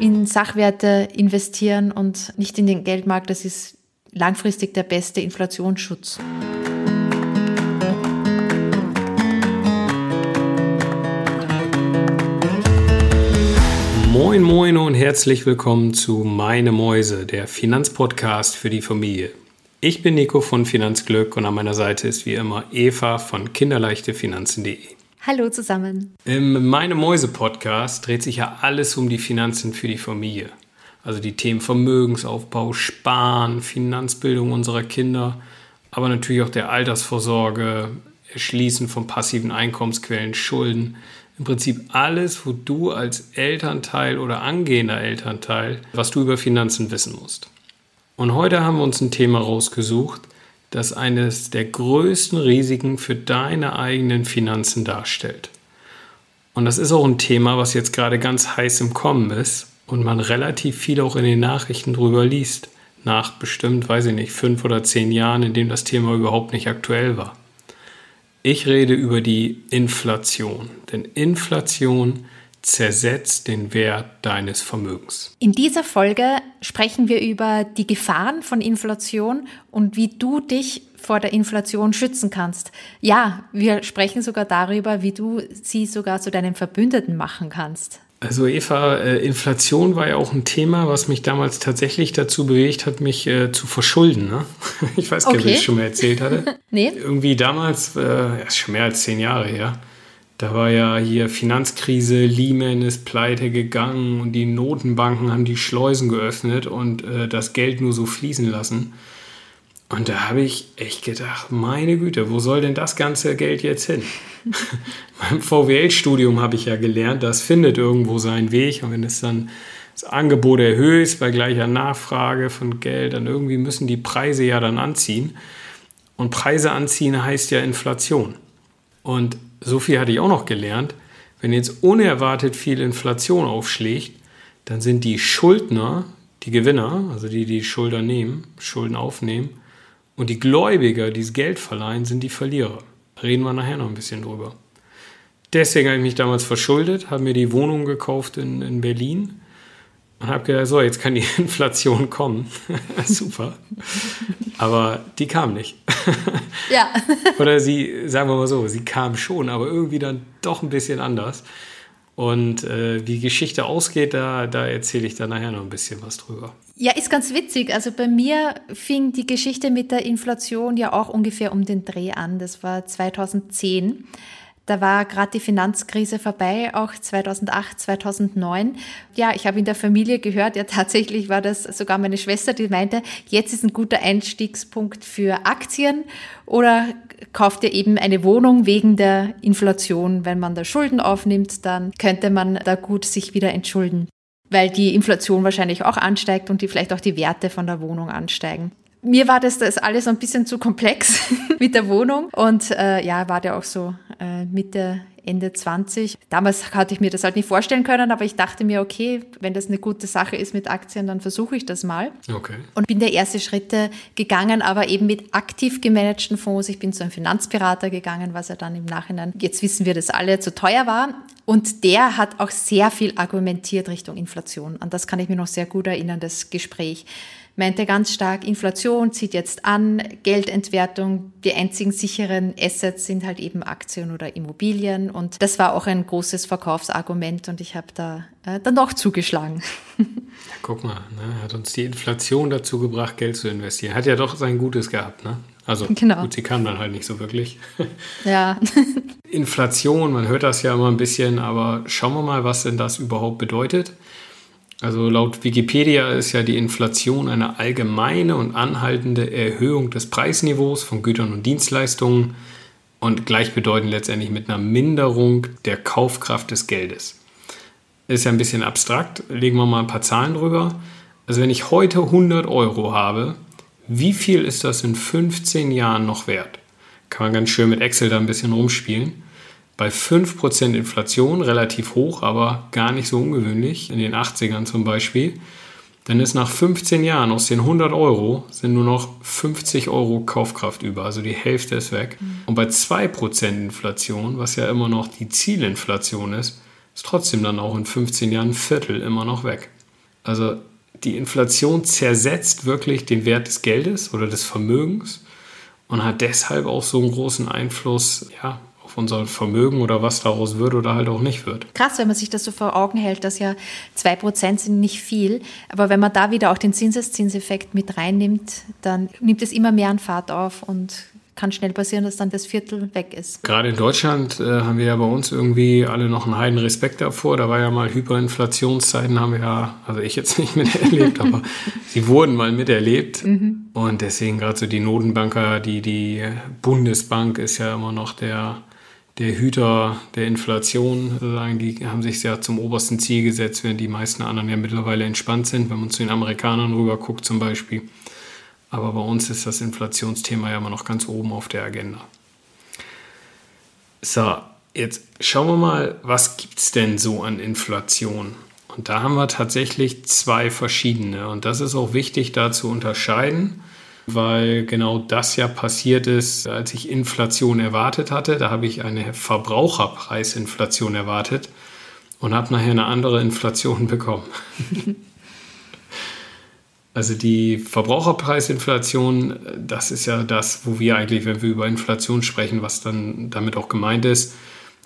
in Sachwerte investieren und nicht in den Geldmarkt. Das ist langfristig der beste Inflationsschutz. Moin, moin und herzlich willkommen zu Meine Mäuse, der Finanzpodcast für die Familie. Ich bin Nico von Finanzglück und an meiner Seite ist wie immer Eva von kinderleichtefinanzen.de. Hallo zusammen. Im Meine Mäuse Podcast dreht sich ja alles um die Finanzen für die Familie. Also die Themen Vermögensaufbau, Sparen, Finanzbildung unserer Kinder, aber natürlich auch der Altersvorsorge, Erschließen von passiven Einkommensquellen, Schulden. Im Prinzip alles, wo du als Elternteil oder angehender Elternteil, was du über Finanzen wissen musst. Und heute haben wir uns ein Thema rausgesucht, das eines der größten Risiken für deine eigenen Finanzen darstellt. Und das ist auch ein Thema, was jetzt gerade ganz heiß im Kommen ist und man relativ viel auch in den Nachrichten drüber liest. Nach bestimmt, weiß ich nicht, fünf oder zehn Jahren, in dem das Thema überhaupt nicht aktuell war. Ich rede über die Inflation. Denn Inflation zersetzt den Wert deines Vermögens. In dieser Folge sprechen wir über die Gefahren von Inflation und wie du dich vor der Inflation schützen kannst. Ja, wir sprechen sogar darüber, wie du sie sogar zu deinem Verbündeten machen kannst. Also Eva, äh, Inflation war ja auch ein Thema, was mich damals tatsächlich dazu bewegt hat, mich äh, zu verschulden. Ne? Ich weiß gar nicht, okay. ob ich es schon mal erzählt hatte. nee. Irgendwie damals, äh, ist schon mehr als zehn Jahre her, da war ja hier Finanzkrise, Lehman ist pleite gegangen und die Notenbanken haben die Schleusen geöffnet und äh, das Geld nur so fließen lassen. Und da habe ich echt gedacht, meine Güte, wo soll denn das ganze Geld jetzt hin? Beim VWL-Studium habe ich ja gelernt, das findet irgendwo seinen Weg. Und wenn es dann das Angebot erhöht bei gleicher Nachfrage von Geld, dann irgendwie müssen die Preise ja dann anziehen. Und Preise anziehen heißt ja Inflation. Und so viel hatte ich auch noch gelernt, wenn jetzt unerwartet viel Inflation aufschlägt, dann sind die Schuldner die Gewinner, also die, die Schulden nehmen, Schulden aufnehmen, und die Gläubiger, die das Geld verleihen, sind die Verlierer. Reden wir nachher noch ein bisschen drüber. Deswegen habe ich mich damals verschuldet, habe mir die Wohnung gekauft in, in Berlin und habe gedacht, so, jetzt kann die Inflation kommen. Super. Aber die kam nicht. ja. Oder sie, sagen wir mal so, sie kam schon, aber irgendwie dann doch ein bisschen anders. Und äh, wie Geschichte ausgeht, da, da erzähle ich dann nachher noch ein bisschen was drüber. Ja, ist ganz witzig. Also bei mir fing die Geschichte mit der Inflation ja auch ungefähr um den Dreh an. Das war 2010. Da war gerade die Finanzkrise vorbei, auch 2008, 2009. Ja, ich habe in der Familie gehört, ja tatsächlich war das sogar meine Schwester, die meinte, jetzt ist ein guter Einstiegspunkt für Aktien oder kauft ihr eben eine Wohnung wegen der Inflation. Wenn man da Schulden aufnimmt, dann könnte man da gut sich wieder entschulden weil die Inflation wahrscheinlich auch ansteigt und die vielleicht auch die Werte von der Wohnung ansteigen mir war das, das alles ein bisschen zu komplex mit der Wohnung und äh, ja, war der auch so äh, Mitte, Ende 20. Damals hatte ich mir das halt nicht vorstellen können, aber ich dachte mir, okay, wenn das eine gute Sache ist mit Aktien, dann versuche ich das mal. Okay. Und bin der erste Schritte gegangen, aber eben mit aktiv gemanagten Fonds. Ich bin zu einem Finanzberater gegangen, was ja dann im Nachhinein, jetzt wissen wir das alle, zu teuer war. Und der hat auch sehr viel argumentiert Richtung Inflation. An das kann ich mir noch sehr gut erinnern, das Gespräch meinte ganz stark, Inflation zieht jetzt an, Geldentwertung, die einzigen sicheren Assets sind halt eben Aktien oder Immobilien und das war auch ein großes Verkaufsargument und ich habe da äh, dann doch zugeschlagen. Ja, guck mal, ne, hat uns die Inflation dazu gebracht, Geld zu investieren. Hat ja doch sein Gutes gehabt, ne? Also genau. gut, sie kam dann halt nicht so wirklich. Ja. Inflation, man hört das ja immer ein bisschen, aber schauen wir mal, was denn das überhaupt bedeutet. Also laut Wikipedia ist ja die Inflation eine allgemeine und anhaltende Erhöhung des Preisniveaus von Gütern und Dienstleistungen und gleichbedeutend letztendlich mit einer Minderung der Kaufkraft des Geldes. Ist ja ein bisschen abstrakt, legen wir mal ein paar Zahlen drüber. Also wenn ich heute 100 Euro habe, wie viel ist das in 15 Jahren noch wert? Kann man ganz schön mit Excel da ein bisschen rumspielen bei 5% Inflation, relativ hoch, aber gar nicht so ungewöhnlich, in den 80ern zum Beispiel, dann ist nach 15 Jahren aus den 100 Euro sind nur noch 50 Euro Kaufkraft über, also die Hälfte ist weg. Mhm. Und bei 2% Inflation, was ja immer noch die Zielinflation ist, ist trotzdem dann auch in 15 Jahren ein Viertel immer noch weg. Also die Inflation zersetzt wirklich den Wert des Geldes oder des Vermögens und hat deshalb auch so einen großen Einfluss ja, auf unser Vermögen oder was daraus wird oder halt auch nicht wird. Krass, wenn man sich das so vor Augen hält, dass ja 2% sind nicht viel, aber wenn man da wieder auch den Zinseszinseffekt mit reinnimmt, dann nimmt es immer mehr an Fahrt auf und kann schnell passieren, dass dann das Viertel weg ist. Gerade in Deutschland äh, haben wir ja bei uns irgendwie alle noch einen heiden Respekt davor. Da war ja mal Hyperinflationszeiten, haben wir ja, also ich jetzt nicht miterlebt, aber sie wurden mal miterlebt. Mhm. Und deswegen gerade so die Notenbanker, die, die Bundesbank ist ja immer noch der, der Hüter der Inflation, sozusagen, die haben sich ja zum obersten Ziel gesetzt, während die meisten anderen ja mittlerweile entspannt sind, wenn man zu den Amerikanern rüber guckt zum Beispiel. Aber bei uns ist das Inflationsthema ja immer noch ganz oben auf der Agenda. So, jetzt schauen wir mal, was gibt es denn so an Inflation? Und da haben wir tatsächlich zwei verschiedene. Und das ist auch wichtig, da zu unterscheiden, weil genau das ja passiert ist, als ich Inflation erwartet hatte. Da habe ich eine Verbraucherpreisinflation erwartet und habe nachher eine andere Inflation bekommen. Also die Verbraucherpreisinflation, das ist ja das, wo wir eigentlich, wenn wir über Inflation sprechen, was dann damit auch gemeint ist,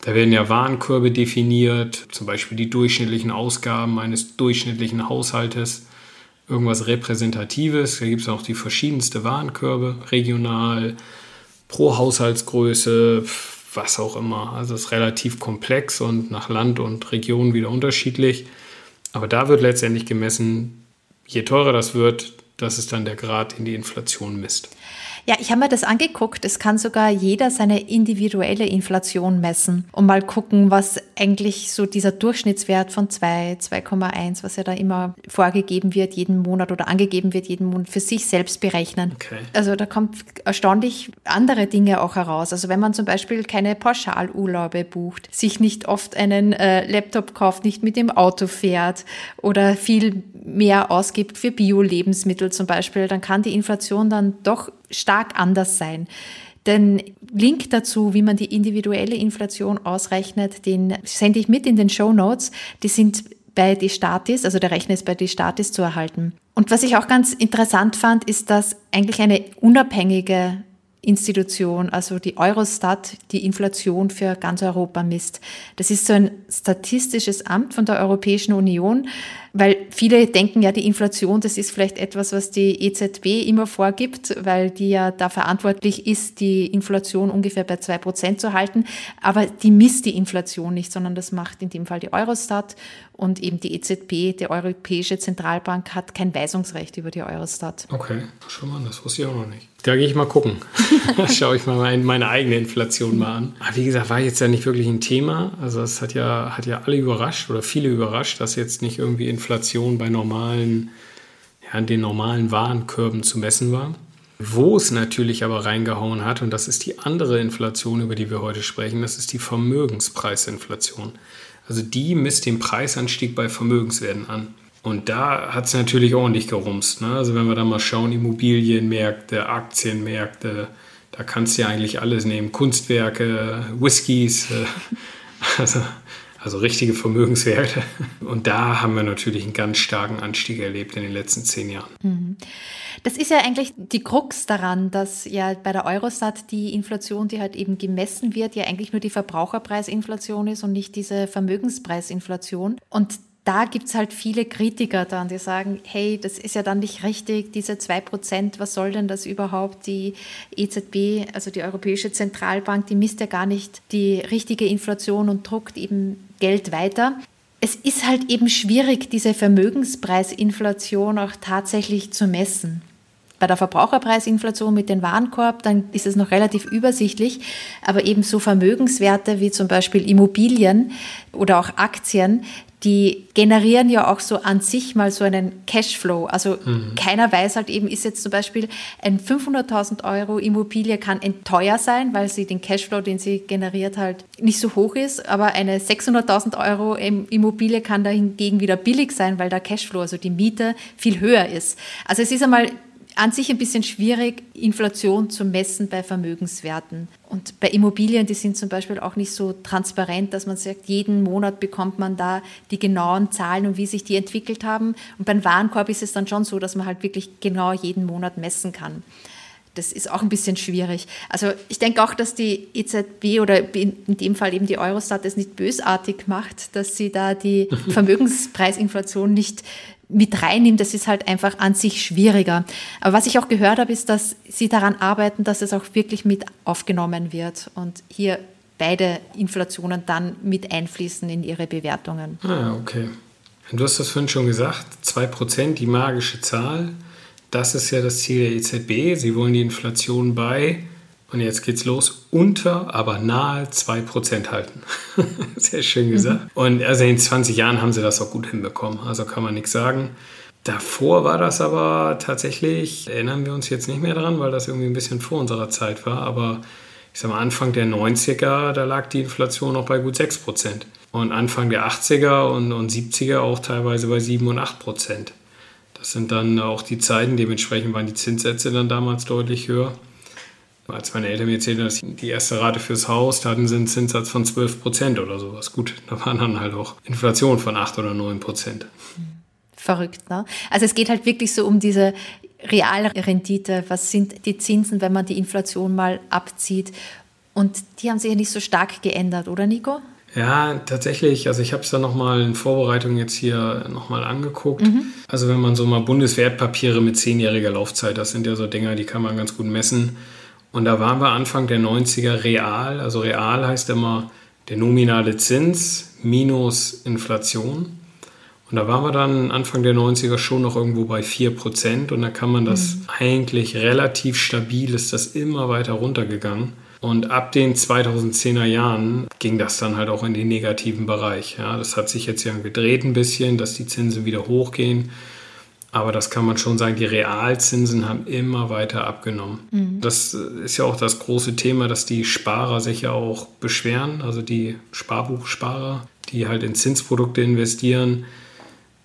da werden ja Warenkörbe definiert, zum Beispiel die durchschnittlichen Ausgaben eines durchschnittlichen Haushaltes, irgendwas Repräsentatives. Da gibt es auch die verschiedensten Warenkörbe, regional, pro Haushaltsgröße, was auch immer. Also es ist relativ komplex und nach Land und Region wieder unterschiedlich. Aber da wird letztendlich gemessen, je teurer das wird, das ist dann der Grad, in die Inflation misst. Ja, ich habe mir das angeguckt. Es kann sogar jeder seine individuelle Inflation messen und mal gucken, was eigentlich so dieser Durchschnittswert von 2, 2,1, was ja da immer vorgegeben wird, jeden Monat oder angegeben wird, jeden Monat für sich selbst berechnen. Okay. Also da kommt erstaunlich andere Dinge auch heraus. Also wenn man zum Beispiel keine Pauschalurlaube bucht, sich nicht oft einen äh, Laptop kauft, nicht mit dem Auto fährt oder viel mehr ausgibt für Bio-Lebensmittel zum Beispiel, dann kann die Inflation dann doch stark anders sein. Den Link dazu, wie man die individuelle Inflation ausrechnet, den sende ich mit in den Show Notes. Die sind bei die Statis, also der Rechner ist bei die Statis zu erhalten. Und was ich auch ganz interessant fand, ist, dass eigentlich eine unabhängige Institution, also die Eurostat, die Inflation für ganz Europa misst. Das ist so ein statistisches Amt von der Europäischen Union, weil viele denken ja, die Inflation, das ist vielleicht etwas, was die EZB immer vorgibt, weil die ja da verantwortlich ist, die Inflation ungefähr bei zwei Prozent zu halten. Aber die misst die Inflation nicht, sondern das macht in dem Fall die Eurostat und eben die EZB, die Europäische Zentralbank, hat kein Weisungsrecht über die Eurostat. Okay, schon mal, das wusste ich auch noch nicht. Da gehe ich mal gucken. schaue ich mal meine eigene Inflation mal an. Aber wie gesagt, war jetzt ja nicht wirklich ein Thema. Also es hat ja, hat ja alle überrascht oder viele überrascht, dass jetzt nicht irgendwie Inflation bei normalen, ja, den normalen Warenkörben zu messen war. Wo es natürlich aber reingehauen hat, und das ist die andere Inflation, über die wir heute sprechen, das ist die Vermögenspreisinflation. Also die misst den Preisanstieg bei Vermögenswerten an. Und da hat es natürlich ordentlich gerumst. Ne? Also wenn wir da mal schauen, Immobilienmärkte, Aktienmärkte, da kannst du ja eigentlich alles nehmen. Kunstwerke, Whiskys, äh, also, also richtige Vermögenswerte. Und da haben wir natürlich einen ganz starken Anstieg erlebt in den letzten zehn Jahren. Mhm. Das ist ja eigentlich die Krux daran, dass ja bei der Eurostat die Inflation, die halt eben gemessen wird, ja eigentlich nur die Verbraucherpreisinflation ist und nicht diese Vermögenspreisinflation. Und da gibt es halt viele Kritiker dann, die sagen, hey, das ist ja dann nicht richtig, diese zwei Prozent, was soll denn das überhaupt? Die EZB, also die Europäische Zentralbank, die misst ja gar nicht die richtige Inflation und druckt eben Geld weiter. Es ist halt eben schwierig, diese Vermögenspreisinflation auch tatsächlich zu messen. Bei der Verbraucherpreisinflation mit dem Warenkorb, dann ist es noch relativ übersichtlich, aber eben so Vermögenswerte wie zum Beispiel Immobilien oder auch Aktien, die generieren ja auch so an sich mal so einen Cashflow. Also mhm. keiner weiß halt eben, ist jetzt zum Beispiel ein 500.000 Euro Immobilie kann teuer sein, weil sie den Cashflow, den sie generiert, halt nicht so hoch ist. Aber eine 600.000 Euro Immobilie kann da hingegen wieder billig sein, weil der Cashflow, also die Miete, viel höher ist. Also es ist einmal an sich ein bisschen schwierig, Inflation zu messen bei Vermögenswerten. Und bei Immobilien, die sind zum Beispiel auch nicht so transparent, dass man sagt, jeden Monat bekommt man da die genauen Zahlen und wie sich die entwickelt haben. Und beim Warenkorb ist es dann schon so, dass man halt wirklich genau jeden Monat messen kann. Das ist auch ein bisschen schwierig. Also ich denke auch, dass die EZB oder in dem Fall eben die Eurostat es nicht bösartig macht, dass sie da die Vermögenspreisinflation nicht mit reinnimmt, das ist halt einfach an sich schwieriger. Aber was ich auch gehört habe, ist, dass sie daran arbeiten, dass es auch wirklich mit aufgenommen wird und hier beide Inflationen dann mit einfließen in ihre Bewertungen. Ah, okay. Du hast das vorhin schon gesagt, 2%, die magische Zahl. Das ist ja das Ziel der EZB. Sie wollen die Inflation bei und jetzt geht's los, unter, aber nahe 2% halten. Sehr schön gesagt. Mhm. Und also in 20 Jahren haben sie das auch gut hinbekommen. Also kann man nichts sagen. Davor war das aber tatsächlich, erinnern wir uns jetzt nicht mehr dran, weil das irgendwie ein bisschen vor unserer Zeit war, aber ich sag mal, Anfang der 90er, da lag die Inflation noch bei gut 6%. Und Anfang der 80er und, und 70er auch teilweise bei 7 und 8%. Das sind dann auch die Zeiten, dementsprechend waren die Zinssätze dann damals deutlich höher. Als meine Eltern mir erzählten, dass die erste Rate fürs Haus, da hatten sie einen Zinssatz von 12 Prozent oder sowas. Gut, da waren dann halt auch Inflation von 8 oder 9 Prozent. Verrückt, ne? Also es geht halt wirklich so um diese Realrendite. Was sind die Zinsen, wenn man die Inflation mal abzieht? Und die haben sich ja nicht so stark geändert, oder Nico? Ja, tatsächlich. Also ich habe es dann nochmal in Vorbereitung jetzt hier nochmal angeguckt. Mhm. Also wenn man so mal Bundeswertpapiere mit zehnjähriger Laufzeit, das sind ja so Dinger, die kann man ganz gut messen. Und da waren wir Anfang der 90er real. Also real heißt immer der nominale Zins minus Inflation. Und da waren wir dann Anfang der 90er schon noch irgendwo bei 4%. Und da kann man das mhm. eigentlich relativ stabil, ist das immer weiter runtergegangen. Und ab den 2010er Jahren ging das dann halt auch in den negativen Bereich. Ja, das hat sich jetzt ja gedreht ein bisschen, dass die Zinsen wieder hochgehen. Aber das kann man schon sagen, die Realzinsen haben immer weiter abgenommen. Mhm. Das ist ja auch das große Thema, dass die Sparer sich ja auch beschweren, also die Sparbuchsparer, die halt in Zinsprodukte investieren.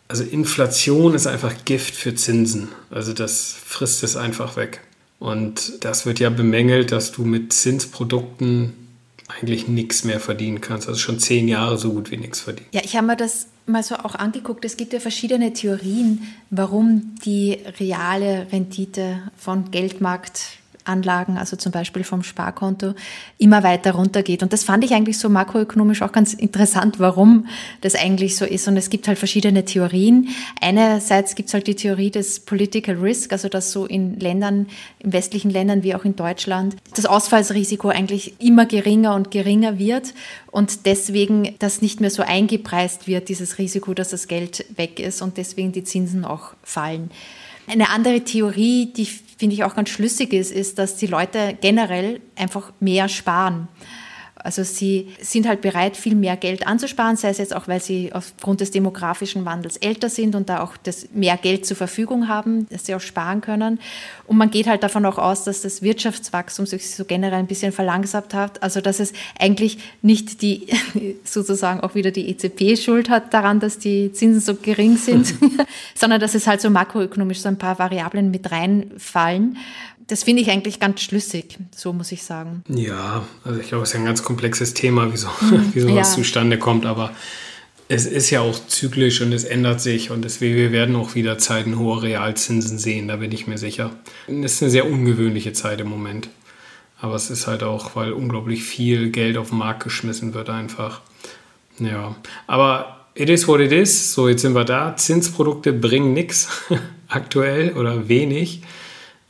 Also Inflation ist einfach Gift für Zinsen. Also das frisst es einfach weg. Und das wird ja bemängelt, dass du mit Zinsprodukten eigentlich nichts mehr verdienen kannst. Also schon zehn Jahre so gut wie nichts verdienen. Ja, ich habe mir das mal so auch angeguckt. Es gibt ja verschiedene Theorien, warum die reale Rendite von Geldmarkt Anlagen, also zum Beispiel vom Sparkonto, immer weiter runtergeht. Und das fand ich eigentlich so makroökonomisch auch ganz interessant, warum das eigentlich so ist. Und es gibt halt verschiedene Theorien. Einerseits gibt es halt die Theorie des Political Risk, also dass so in Ländern, in westlichen Ländern wie auch in Deutschland, das Ausfallsrisiko eigentlich immer geringer und geringer wird und deswegen das nicht mehr so eingepreist wird, dieses Risiko, dass das Geld weg ist und deswegen die Zinsen auch fallen. Eine andere Theorie, die finde ich auch ganz schlüssig ist, ist, dass die Leute generell einfach mehr sparen. Also sie sind halt bereit, viel mehr Geld anzusparen, sei es jetzt auch, weil sie aufgrund des demografischen Wandels älter sind und da auch das mehr Geld zur Verfügung haben, dass sie auch sparen können. Und man geht halt davon auch aus, dass das Wirtschaftswachstum sich so generell ein bisschen verlangsamt hat. Also dass es eigentlich nicht die sozusagen auch wieder die EZB Schuld hat daran, dass die Zinsen so gering sind, sondern dass es halt so makroökonomisch so ein paar Variablen mit reinfallen das finde ich eigentlich ganz schlüssig, so muss ich sagen. Ja, also ich glaube, es ist ja ein ganz komplexes Thema, wieso, mhm, wie sowas ja. zustande kommt, aber es ist ja auch zyklisch und es ändert sich und deswegen wir werden auch wieder Zeiten hoher Realzinsen sehen, da bin ich mir sicher. Es ist eine sehr ungewöhnliche Zeit im Moment. Aber es ist halt auch, weil unglaublich viel Geld auf den Markt geschmissen wird einfach. Ja, aber it is what it is. So, jetzt sind wir da. Zinsprodukte bringen nichts aktuell oder wenig.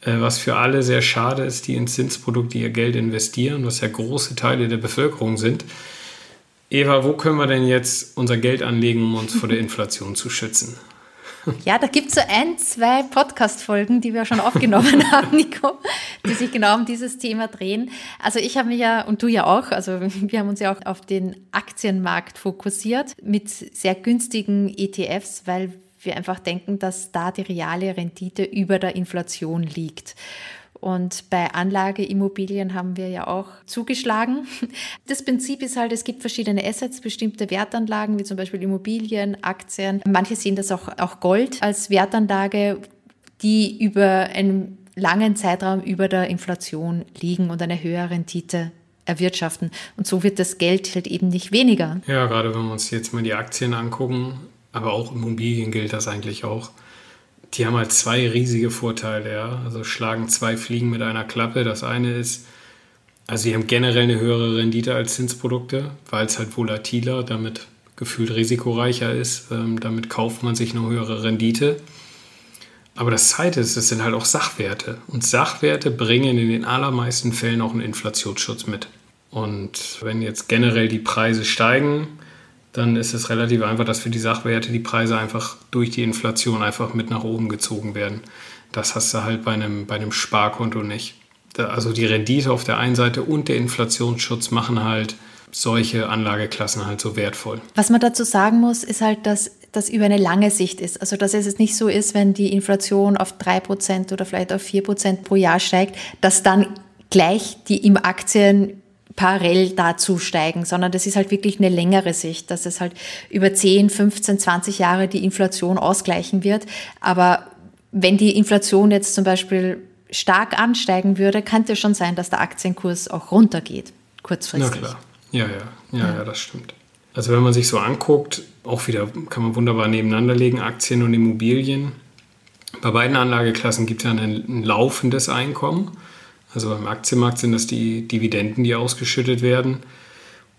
Äh, was für alle sehr schade ist, die in Zinsprodukte ihr Geld investieren, was ja große Teile der Bevölkerung sind. Eva, wo können wir denn jetzt unser Geld anlegen, um uns vor der Inflation zu schützen? Ja, da gibt es so ein, zwei Podcast-Folgen, die wir schon aufgenommen haben, Nico, die sich genau um dieses Thema drehen. Also ich habe mich ja, und du ja auch, also wir haben uns ja auch auf den Aktienmarkt fokussiert mit sehr günstigen ETFs, weil wir einfach denken, dass da die reale Rendite über der Inflation liegt. Und bei Anlageimmobilien haben wir ja auch zugeschlagen. Das Prinzip ist halt, es gibt verschiedene Assets, bestimmte Wertanlagen, wie zum Beispiel Immobilien, Aktien. Manche sehen das auch, auch Gold als Wertanlage die über einen langen Zeitraum über der Inflation liegen und eine höhere Rendite erwirtschaften. Und so wird das Geld halt eben nicht weniger. Ja, gerade wenn wir uns jetzt mal die Aktien angucken, aber auch Immobilien gilt das eigentlich auch. Die haben halt zwei riesige Vorteile, ja. Also schlagen zwei Fliegen mit einer Klappe. Das eine ist, also sie haben generell eine höhere Rendite als Zinsprodukte, weil es halt volatiler, damit gefühlt risikoreicher ist. Ähm, damit kauft man sich eine höhere Rendite. Aber das Zweite ist, es sind halt auch Sachwerte. Und Sachwerte bringen in den allermeisten Fällen auch einen Inflationsschutz mit. Und wenn jetzt generell die Preise steigen, dann ist es relativ einfach, dass für die Sachwerte die Preise einfach durch die Inflation einfach mit nach oben gezogen werden. Das hast du halt bei einem, bei einem Sparkonto nicht. Also die Rendite auf der einen Seite und der Inflationsschutz machen halt solche Anlageklassen halt so wertvoll. Was man dazu sagen muss, ist halt, dass das über eine lange Sicht ist. Also dass es nicht so ist, wenn die Inflation auf 3% oder vielleicht auf 4% pro Jahr steigt, dass dann gleich die im Aktien parallel dazu steigen, sondern das ist halt wirklich eine längere Sicht, dass es halt über 10, 15, 20 Jahre die Inflation ausgleichen wird. Aber wenn die Inflation jetzt zum Beispiel stark ansteigen würde, könnte es schon sein, dass der Aktienkurs auch runtergeht, kurzfristig. Na klar, ja, ja, ja, ja, ja das stimmt. Also wenn man sich so anguckt, auch wieder kann man wunderbar nebeneinander legen, Aktien und Immobilien. Bei beiden Anlageklassen gibt es ja ein, ein laufendes Einkommen. Also beim Aktienmarkt sind das die Dividenden, die ausgeschüttet werden.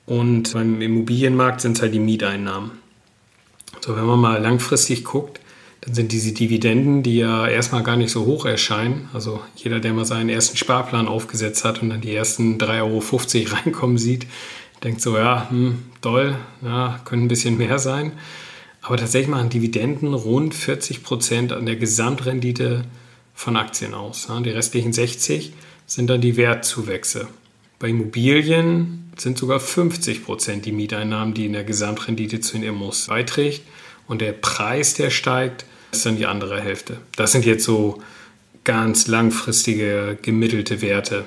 Und beim Immobilienmarkt sind es halt die Mieteinnahmen. So, wenn man mal langfristig guckt, dann sind diese Dividenden, die ja erstmal gar nicht so hoch erscheinen. Also jeder, der mal seinen ersten Sparplan aufgesetzt hat und dann die ersten 3,50 Euro reinkommen sieht, denkt so, ja, hm, toll, ja, können ein bisschen mehr sein. Aber tatsächlich machen Dividenden rund 40 Prozent an der Gesamtrendite von Aktien aus. Die restlichen 60 sind dann die Wertzuwächse. Bei Immobilien sind sogar 50 Prozent die Mieteinnahmen, die in der Gesamtrendite zu den Immos beiträgt. Und der Preis, der steigt, ist dann die andere Hälfte. Das sind jetzt so ganz langfristige gemittelte Werte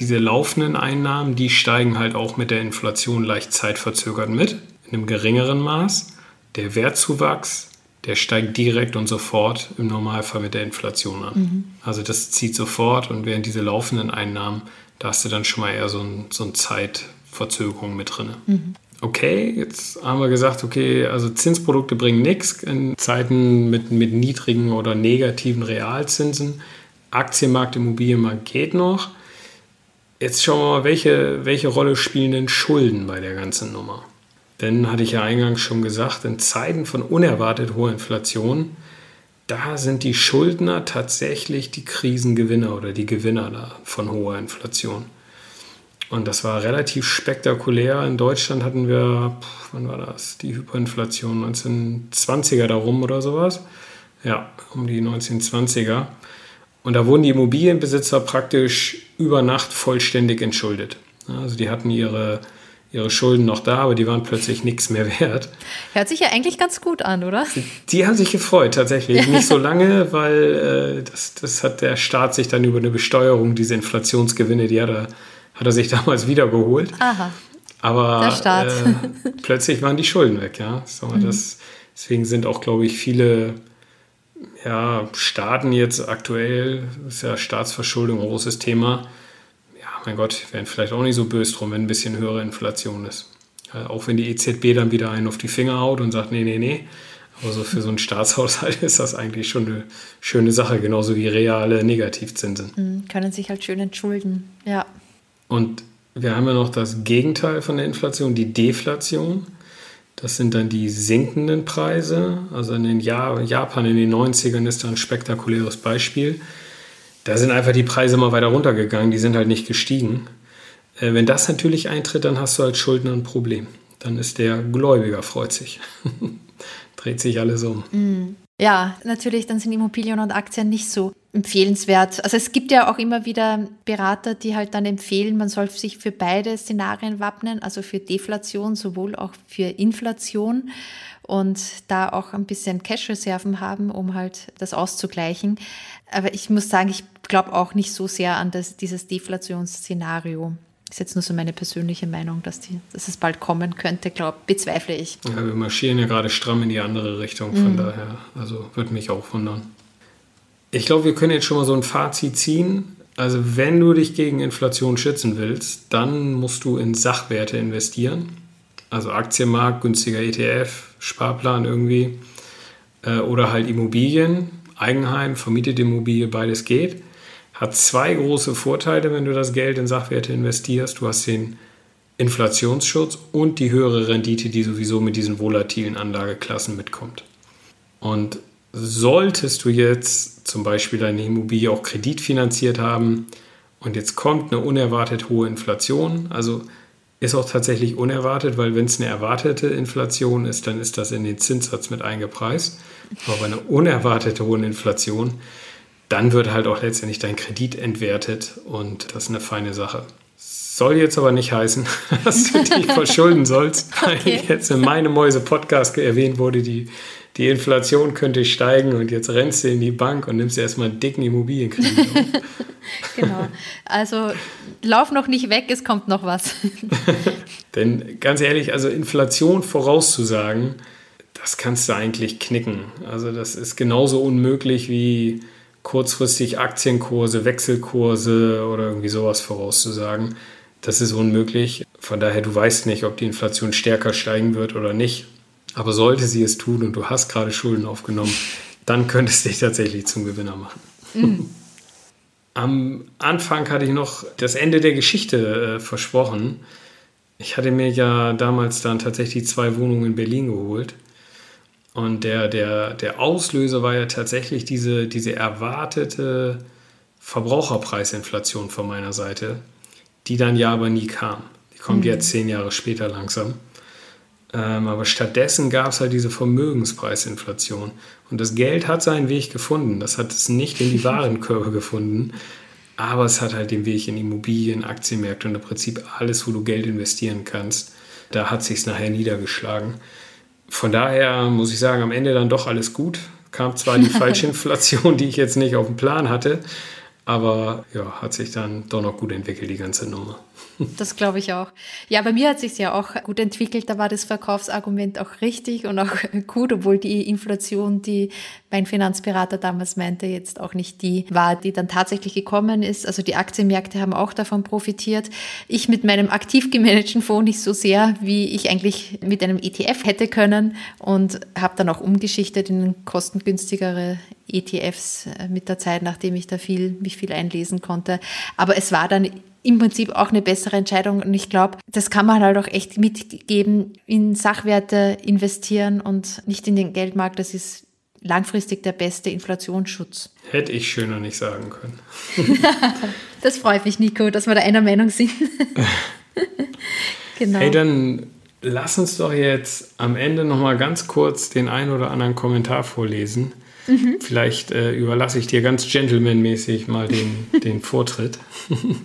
diese laufenden Einnahmen, die steigen halt auch mit der Inflation leicht zeitverzögert mit, in einem geringeren Maß. Der Wertzuwachs, der steigt direkt und sofort im Normalfall mit der Inflation an. Mhm. Also das zieht sofort und während diese laufenden Einnahmen, da hast du dann schon mal eher so, ein, so eine Zeitverzögerung mit drin. Mhm. Okay, jetzt haben wir gesagt, okay, also Zinsprodukte bringen nichts in Zeiten mit, mit niedrigen oder negativen Realzinsen. Aktienmarkt, Immobilienmarkt geht noch. Jetzt schauen wir mal, welche, welche Rolle spielen denn Schulden bei der ganzen Nummer? Denn, hatte ich ja eingangs schon gesagt, in Zeiten von unerwartet hoher Inflation, da sind die Schuldner tatsächlich die Krisengewinner oder die Gewinner von hoher Inflation. Und das war relativ spektakulär. In Deutschland hatten wir, wann war das? Die Hyperinflation 1920er darum oder sowas. Ja, um die 1920er. Und da wurden die Immobilienbesitzer praktisch über Nacht vollständig entschuldet. Also die hatten ihre, ihre Schulden noch da, aber die waren plötzlich nichts mehr wert. Hört sich ja eigentlich ganz gut an, oder? Die, haben sich gefreut, tatsächlich. Nicht so lange, weil äh, das, das hat der Staat sich dann über eine Besteuerung, diese Inflationsgewinne, die hat er, hat er sich damals wiedergeholt. Aha. Aber. Äh, plötzlich waren die Schulden weg, ja. So, mhm. das, deswegen sind auch, glaube ich, viele ja, Staaten jetzt aktuell, ist ja Staatsverschuldung ein großes Thema. Mein Gott, wären vielleicht auch nicht so böse drum, wenn ein bisschen höhere Inflation ist. Ja, auch wenn die EZB dann wieder einen auf die Finger haut und sagt, nee, nee, nee. Aber so für so einen Staatshaushalt ist das eigentlich schon eine schöne Sache, genauso wie reale Negativzinsen. Mhm, können sich halt schön entschulden, ja. Und wir haben ja noch das Gegenteil von der Inflation, die Deflation. Das sind dann die sinkenden Preise. Also in den Japan in den 90ern ist da ein spektakuläres Beispiel. Da sind einfach die Preise mal weiter runtergegangen, die sind halt nicht gestiegen. Äh, wenn das natürlich eintritt, dann hast du als Schuldner ein Problem. Dann ist der Gläubiger freut sich. Dreht sich alles um. Mm. Ja, natürlich, dann sind Immobilien und Aktien nicht so empfehlenswert. Also es gibt ja auch immer wieder Berater, die halt dann empfehlen, man soll sich für beide Szenarien wappnen, also für Deflation sowohl auch für Inflation und da auch ein bisschen Cash-Reserven haben, um halt das auszugleichen. Aber ich muss sagen, ich glaube auch nicht so sehr an das, dieses Deflationsszenario. Ist jetzt nur so meine persönliche Meinung, dass, die, dass es bald kommen könnte, glaube bezweifle ich. Ja, wir marschieren ja gerade stramm in die andere Richtung, von mhm. daher, also würde mich auch wundern. Ich glaube, wir können jetzt schon mal so ein Fazit ziehen. Also wenn du dich gegen Inflation schützen willst, dann musst du in Sachwerte investieren. Also Aktienmarkt, günstiger ETF, Sparplan irgendwie. Äh, oder halt Immobilien, Eigenheim, vermietete Immobilie, beides geht. Hat zwei große Vorteile, wenn du das Geld in Sachwerte investierst. Du hast den Inflationsschutz und die höhere Rendite, die sowieso mit diesen volatilen Anlageklassen mitkommt. Und solltest du jetzt zum Beispiel deine Immobilie auch kreditfinanziert haben und jetzt kommt eine unerwartet hohe Inflation, also ist auch tatsächlich unerwartet, weil wenn es eine erwartete Inflation ist, dann ist das in den Zinssatz mit eingepreist. Aber bei einer unerwarteten hohen Inflation, dann wird halt auch letztendlich dein Kredit entwertet und das ist eine feine Sache. Soll jetzt aber nicht heißen, dass du dich verschulden sollst, weil okay. jetzt in meinem Mäuse-Podcast erwähnt wurde, die die Inflation könnte steigen und jetzt rennst du in die Bank und nimmst erstmal einen dicken Immobilienkredit auf. genau. Also lauf noch nicht weg, es kommt noch was. Denn ganz ehrlich, also Inflation vorauszusagen, das kannst du eigentlich knicken. Also das ist genauso unmöglich wie kurzfristig Aktienkurse, Wechselkurse oder irgendwie sowas vorauszusagen. Das ist unmöglich. Von daher, du weißt nicht, ob die Inflation stärker steigen wird oder nicht. Aber sollte sie es tun und du hast gerade Schulden aufgenommen, dann könntest du dich tatsächlich zum Gewinner machen. Mhm. Am Anfang hatte ich noch das Ende der Geschichte äh, versprochen. Ich hatte mir ja damals dann tatsächlich zwei Wohnungen in Berlin geholt. Und der, der, der Auslöser war ja tatsächlich diese, diese erwartete Verbraucherpreisinflation von meiner Seite, die dann ja aber nie kam. Die kommt mhm. jetzt zehn Jahre später langsam. Ähm, aber stattdessen gab es halt diese Vermögenspreisinflation. Und das Geld hat seinen Weg gefunden. Das hat es nicht in die Warenkörbe gefunden, aber es hat halt den Weg in Immobilien, Aktienmärkte und im Prinzip alles, wo du Geld investieren kannst. Da hat sich nachher niedergeschlagen. Von daher muss ich sagen, am Ende dann doch alles gut. Kam zwar die falsche Inflation, die ich jetzt nicht auf dem Plan hatte, aber ja, hat sich dann doch noch gut entwickelt, die ganze Nummer. Das glaube ich auch. Ja, bei mir hat sich ja auch gut entwickelt. Da war das Verkaufsargument auch richtig und auch gut, obwohl die Inflation, die mein Finanzberater damals meinte, jetzt auch nicht die war, die dann tatsächlich gekommen ist. Also die Aktienmärkte haben auch davon profitiert. Ich mit meinem aktiv gemanagten Fonds nicht so sehr, wie ich eigentlich mit einem ETF hätte können und habe dann auch umgeschichtet in kostengünstigere ETFs äh, mit der Zeit, nachdem ich da viel, mich viel einlesen konnte. Aber es war dann im Prinzip auch eine bessere Entscheidung. Und ich glaube, das kann man halt auch echt mitgeben, in Sachwerte investieren und nicht in den Geldmarkt. Das ist langfristig der beste Inflationsschutz. Hätte ich schöner nicht sagen können. das freut mich, Nico, dass wir da einer Meinung sind. genau. Hey, dann lass uns doch jetzt am Ende noch mal ganz kurz den einen oder anderen Kommentar vorlesen. Mhm. Vielleicht äh, überlasse ich dir ganz gentlemanmäßig mal den, den Vortritt.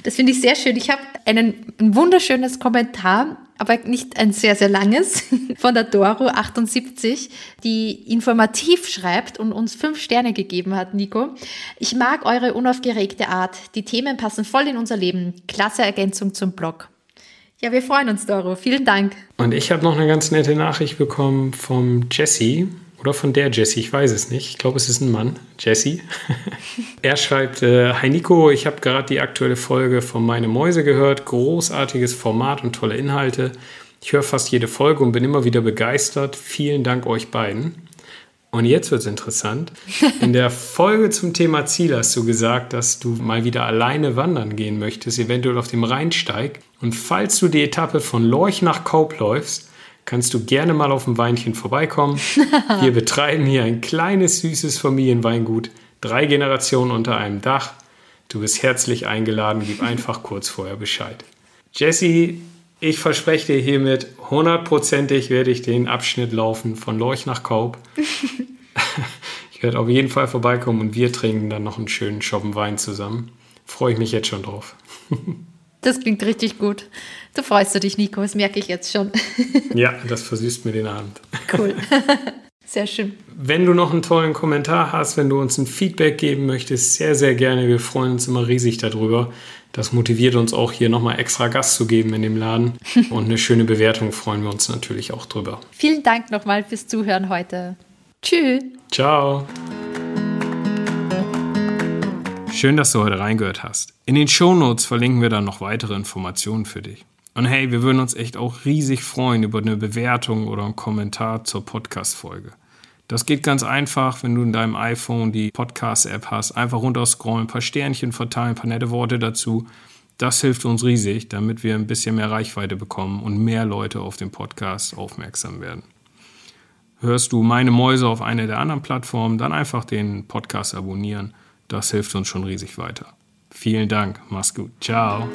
Das finde ich sehr schön. Ich habe einen, ein wunderschönes Kommentar, aber nicht ein sehr, sehr langes, von der Doro78, die informativ schreibt und uns fünf Sterne gegeben hat, Nico. Ich mag eure unaufgeregte Art. Die Themen passen voll in unser Leben. Klasse Ergänzung zum Blog. Ja, wir freuen uns, Doro. Vielen Dank. Und ich habe noch eine ganz nette Nachricht bekommen vom Jesse. Oder von der Jessie, ich weiß es nicht. Ich glaube, es ist ein Mann, Jessie. er schreibt, äh, Hi Nico, ich habe gerade die aktuelle Folge von Meine Mäuse gehört. Großartiges Format und tolle Inhalte. Ich höre fast jede Folge und bin immer wieder begeistert. Vielen Dank euch beiden. Und jetzt wird es interessant. In der Folge zum Thema Ziel hast du gesagt, dass du mal wieder alleine wandern gehen möchtest, eventuell auf dem Rheinsteig. Und falls du die Etappe von Lorch nach Kaup läufst, kannst du gerne mal auf ein Weinchen vorbeikommen. Wir betreiben hier ein kleines, süßes Familienweingut, drei Generationen unter einem Dach. Du bist herzlich eingeladen, gib einfach kurz vorher Bescheid. Jesse, ich verspreche dir hiermit, hundertprozentig werde ich den Abschnitt laufen von Lorch nach Kaub. ich werde auf jeden Fall vorbeikommen und wir trinken dann noch einen schönen Schoppen Wein zusammen. Freue ich mich jetzt schon drauf. Das klingt richtig gut. Du freust du dich, Nico, das merke ich jetzt schon. Ja, das versüßt mir den Abend. Cool. Sehr schön. Wenn du noch einen tollen Kommentar hast, wenn du uns ein Feedback geben möchtest, sehr, sehr gerne. Wir freuen uns immer riesig darüber. Das motiviert uns auch hier nochmal extra Gast zu geben in dem Laden. Und eine schöne Bewertung freuen wir uns natürlich auch drüber. Vielen Dank nochmal fürs Zuhören heute. Tschüss. Ciao. Schön, dass du heute reingehört hast. In den Shownotes verlinken wir dann noch weitere Informationen für dich. Und hey, wir würden uns echt auch riesig freuen über eine Bewertung oder einen Kommentar zur Podcast-Folge. Das geht ganz einfach, wenn du in deinem iPhone die Podcast-App hast. Einfach runterscrollen, ein paar Sternchen verteilen, ein paar nette Worte dazu. Das hilft uns riesig, damit wir ein bisschen mehr Reichweite bekommen und mehr Leute auf den Podcast aufmerksam werden. Hörst du meine Mäuse auf einer der anderen Plattformen, dann einfach den Podcast abonnieren. Das hilft uns schon riesig weiter. Vielen Dank. Mach's gut. Ciao.